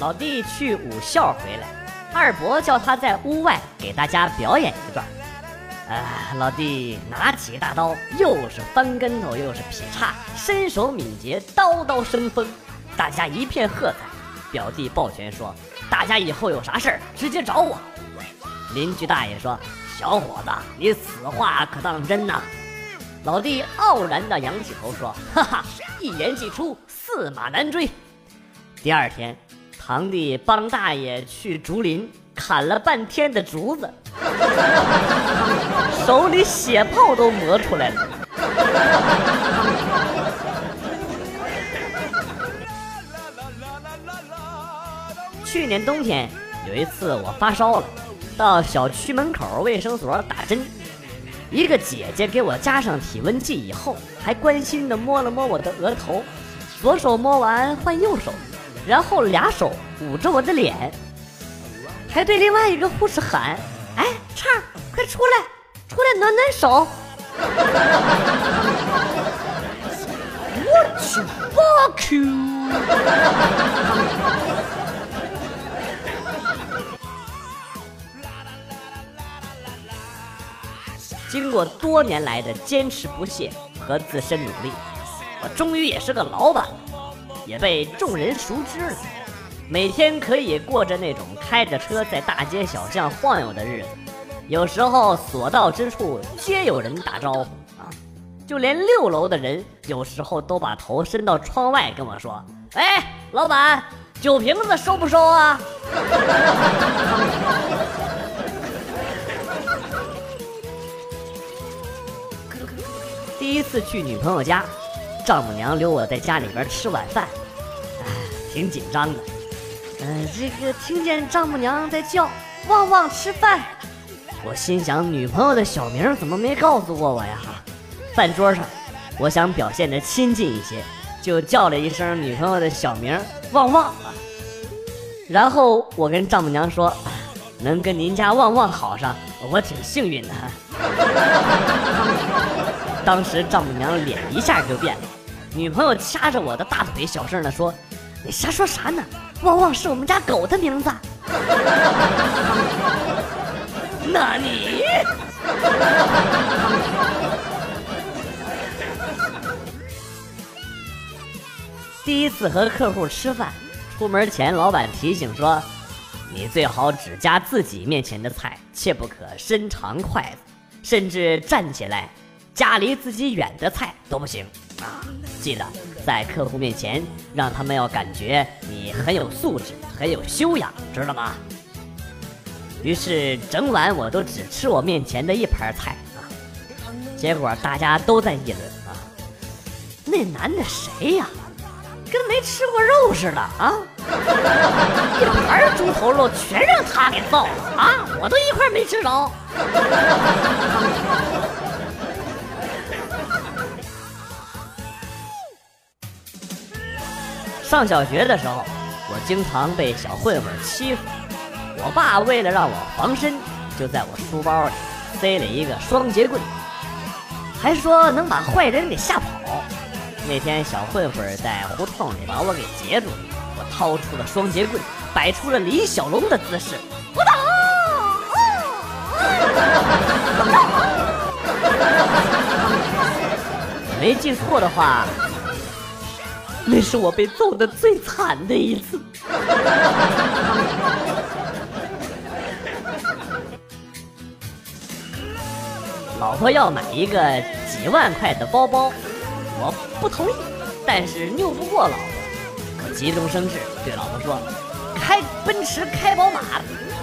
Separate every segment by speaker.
Speaker 1: 老弟去武校回来，二伯叫他在屋外给大家表演一段。啊，老弟拿起大刀，又是翻跟头，又是劈叉，身手敏捷，刀刀生风，大家一片喝彩。表弟抱拳说：“大家以后有啥事儿直接找我。”邻居大爷说：“小伙子，你此话可当真呐？”老弟傲然地仰起头说：“哈哈，一言既出，驷马难追。”第二天，堂弟帮大爷去竹林砍了半天的竹子，手里血泡都磨出来了。去年冬天有一次我发烧了，到小区门口卫生所打针，一个姐姐给我加上体温计以后，还关心的摸了摸我的额头，左手摸完换右手。然后俩手捂着我的脸，还对另外一个护士喊：“哎，畅，快出来，出来暖暖手。”我去，fuck you！经过多年来的坚持不懈和自身努力，我终于也是个老板。也被众人熟知了，每天可以过着那种开着车在大街小巷晃悠的日子，有时候所到之处皆有人打招呼啊，就连六楼的人有时候都把头伸到窗外跟我说：“哎，老板，酒瓶子收不收啊？” 第一次去女朋友家。丈母娘留我在家里边吃晚饭，挺紧张的。嗯，这个听见丈母娘在叫“旺旺吃饭”，我心想女朋友的小名怎么没告诉过我呀？饭桌上，我想表现的亲近一些，就叫了一声女朋友的小名“旺旺”啊。然后我跟丈母娘说，能跟您家旺旺好上，我挺幸运的。当时丈母娘脸一下就变了，女朋友掐着我的大腿，小声的说：“你你瞎说啥呢？旺旺是我们家狗的名字。”那你？第一次和客户吃饭，出门前老板提醒说：“你最好只夹自己面前的菜，切不可伸长筷子，甚至站起来。”夹离自己远的菜都不行啊！记得在客户面前，让他们要感觉你很有素质、很有修养，知道吗？于是整晚我都只吃我面前的一盘菜啊！结果大家都在议论啊，那男的谁呀？跟没吃过肉似的啊！一盘猪头肉全让他给造了啊！我都一块没吃着。上小学的时候，我经常被小混混欺负。我爸为了让我防身，就在我书包里塞了一个双节棍，还说能把坏人给吓跑。那天小混混在胡同里把我给截住了，我掏出了双节棍，摆出了李小龙的姿势，我打！没记错的话。那是我被揍的最惨的一次。老婆要买一个几万块的包包，我不同意，但是拗不过老婆，我急中生智对老婆说：“开奔驰开宝马，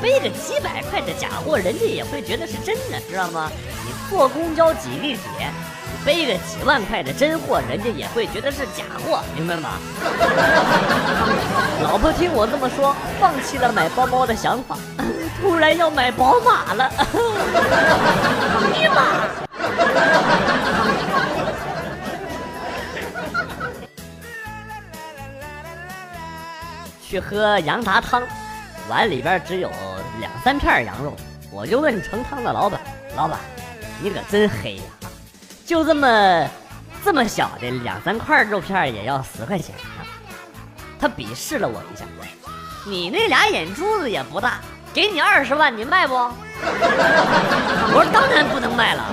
Speaker 1: 背个几百块的假货，人家也会觉得是真的，知道吗？你坐公交挤地铁。”背个几万块的真货，人家也会觉得是假货，明白吗？老婆听我这么说，放弃了买包包的想法，突然要买宝马了。尼玛！去喝羊杂汤，碗里边只有两三片羊肉，我就问盛汤的老板：“老板，你可真黑呀！”就这么这么小的两三块肉片也要十块钱啊！他鄙视了我一下，你那俩眼珠子也不大，给你二十万，你卖不？我说当然不能卖了，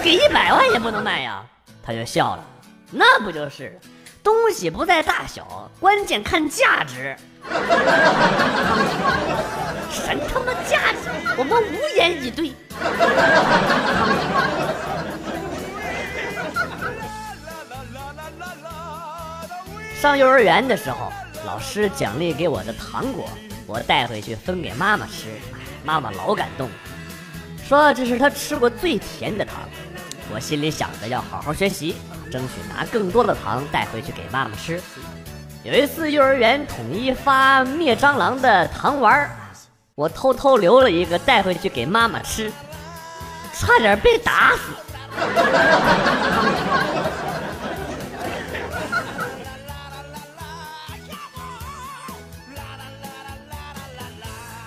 Speaker 1: 给一百万也不能卖呀。他就笑了，那不就是东西不在大小，关键看价值。神他妈价值，我们无言以对。上幼儿园的时候，老师奖励给我的糖果，我带回去分给妈妈吃，妈妈老感动，说这是她吃过最甜的糖。我心里想着要好好学习，争取拿更多的糖带回去给妈妈吃。有一次幼儿园统一发灭蟑螂的糖丸我偷偷留了一个带回去给妈妈吃，差点被打死。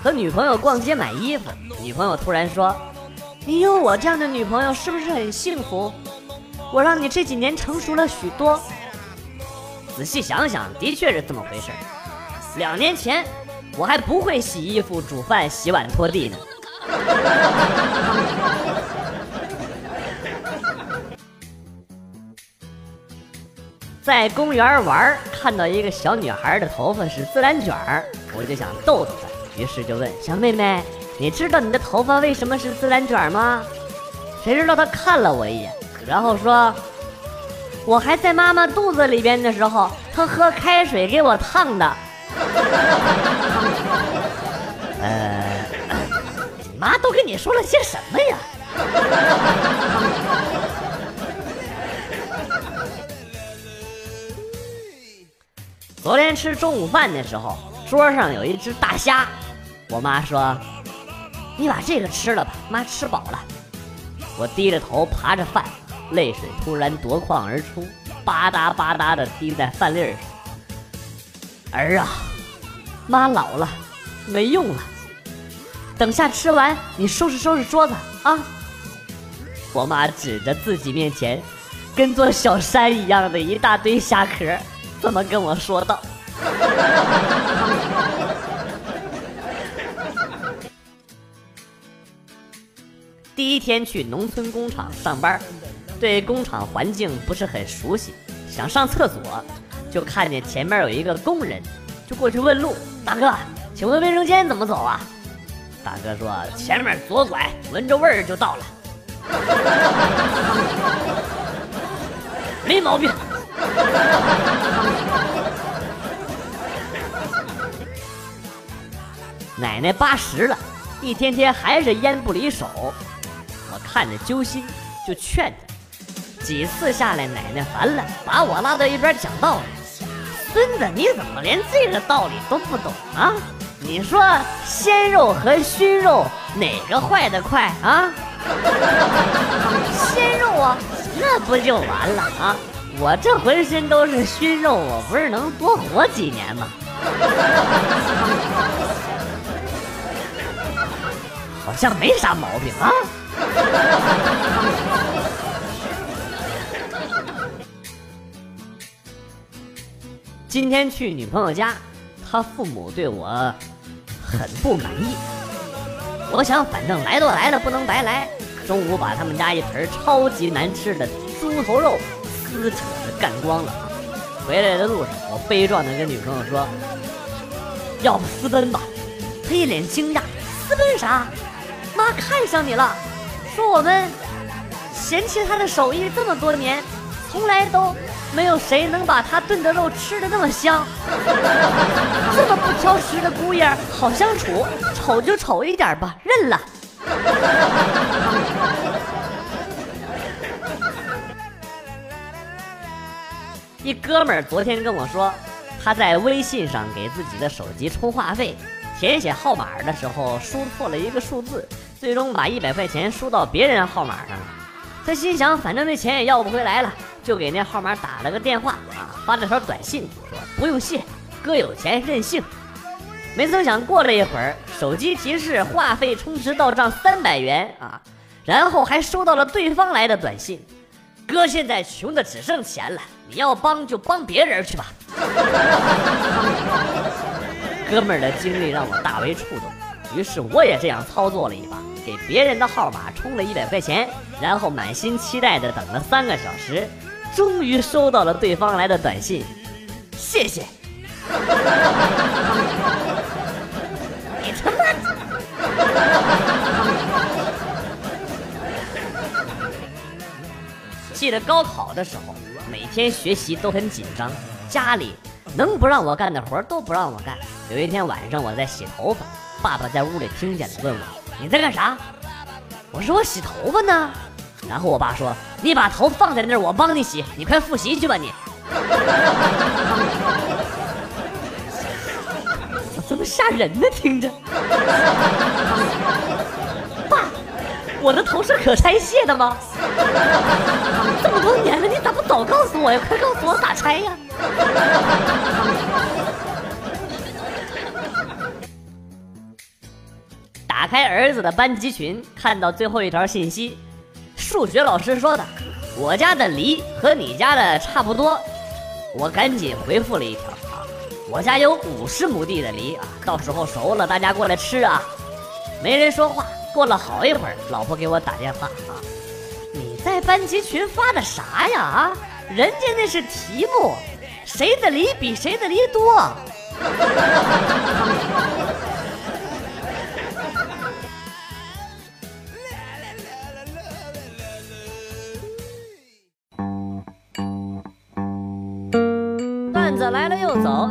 Speaker 1: 和女朋友逛街买衣服，女朋友突然说：“你有我这样的女朋友是不是很幸福？我让你这几年成熟了许多。”仔细想想，的确是这么回事两年前，我还不会洗衣服、煮饭、洗碗、拖地呢。在公园玩，看到一个小女孩的头发是自然卷儿，我就想逗逗她。于是就问小妹妹：“你知道你的头发为什么是自然卷吗？”谁知道她看了我一眼，然后说：“我还在妈妈肚子里边的时候，她喝开水给我烫的。”呃，你妈都跟你说了些什么呀？昨天吃中午饭的时候，桌上有一只大虾。我妈说：“你把这个吃了吧，妈吃饱了。”我低着头扒着饭，泪水突然夺眶而出，吧嗒吧嗒的滴在饭粒上。儿啊，妈老了，没用了。等下吃完，你收拾收拾桌子啊。我妈指着自己面前跟座小山一样的一大堆虾壳，这么跟我说道。第一天去农村工厂上班，对工厂环境不是很熟悉，想上厕所，就看见前面有一个工人，就过去问路：“大哥，请问卫生间怎么走啊？”大哥说：“前面左拐，闻着味儿就到了。” 没毛病。奶奶八十了，一天天还是烟不离手。看着揪心，就劝他几次下来，奶奶烦了，把我拉到一边讲道理。孙子，你怎么连这个道理都不懂啊？你说鲜肉和熏肉哪个坏的快啊？鲜肉啊，那不就完了啊？我这浑身都是熏肉，我不是能多活几年吗？好像没啥毛病啊。今天去女朋友家，她父母对我很不满意。我想，反正来都来了，不能白来。中午把他们家一盆超级难吃的猪头肉撕扯的干光了。回来的路上，我悲壮的跟女朋友说：“要不私奔吧？”她一脸惊讶：“私奔啥？妈看上你了。”说我们嫌弃他的手艺这么多年，从来都没有谁能把他炖的肉吃的那么香。这么不挑食的姑爷好相处，丑就丑一点吧，认了。一哥们儿昨天跟我说，他在微信上给自己的手机充话费，填写号码的时候输错了一个数字。最终把一百块钱输到别人号码上了，他心想，反正那钱也要不回来了，就给那号码打了个电话啊，发了条短信说不用谢，哥有钱任性。没曾想过了一会儿，手机提示话费充值到账三百元啊，然后还收到了对方来的短信，哥现在穷的只剩钱了，你要帮就帮别人去吧。哥们儿的经历让我大为触动，于是我也这样操作了一把，给别人的号码充了一百块钱，然后满心期待的等了三个小时，终于收到了对方来的短信，谢谢。你他妈！记得高考的时候，每天学习都很紧张，家里能不让我干的活都不让我干。有一天晚上，我在洗头发，爸爸在屋里听见了，问我：“你在干啥？”我说：“我洗头发呢。”然后我爸说：“你把头放在那儿，我帮你洗。你快复习去吧，你。”怎么吓人呢？听着，爸，我的头是可拆卸的吗？这么多年了，你咋不早告诉我呀？快告诉我咋拆呀！开儿子的班级群，看到最后一条信息，数学老师说的，我家的梨和你家的差不多，我赶紧回复了一条啊。我家有五十亩地的梨啊，到时候熟了，大家过来吃啊。没人说话。过了好一会儿，老婆给我打电话啊，你在班级群发的啥呀？啊，人家那是题目，谁的梨比谁的梨多。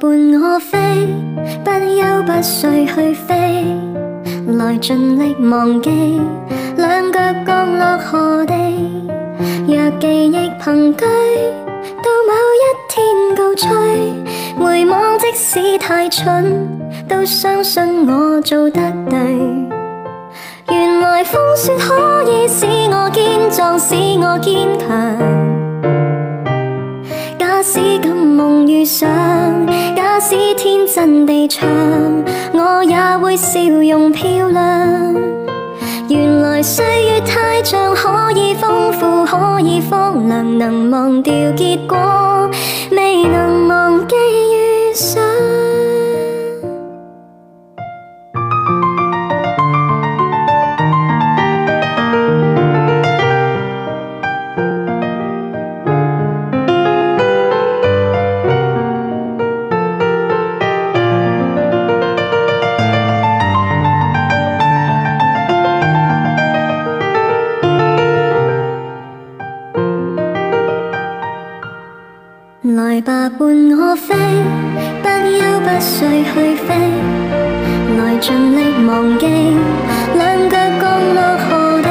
Speaker 2: 伴我飞，不休不睡去飞，来尽力忘记，两脚降落何地？若记忆凭据，到某一天告吹，回望即使太蠢，都相信我做得对。原来风雪可以使我坚壮，使我坚强。假使今梦遇上，假使天真地唱，我也会笑容漂亮。原来岁月太长，可以丰富，可以荒凉，能忘掉结果，未能尽力忘记，两脚降落何地？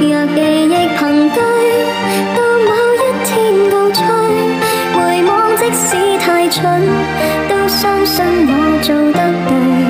Speaker 2: 若记忆凭据，到某一天告吹，回望即使太蠢，都相信我做得对。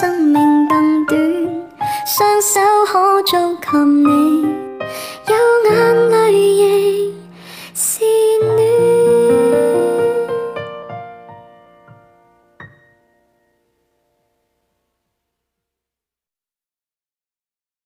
Speaker 2: 生命更短，双手可捉及你。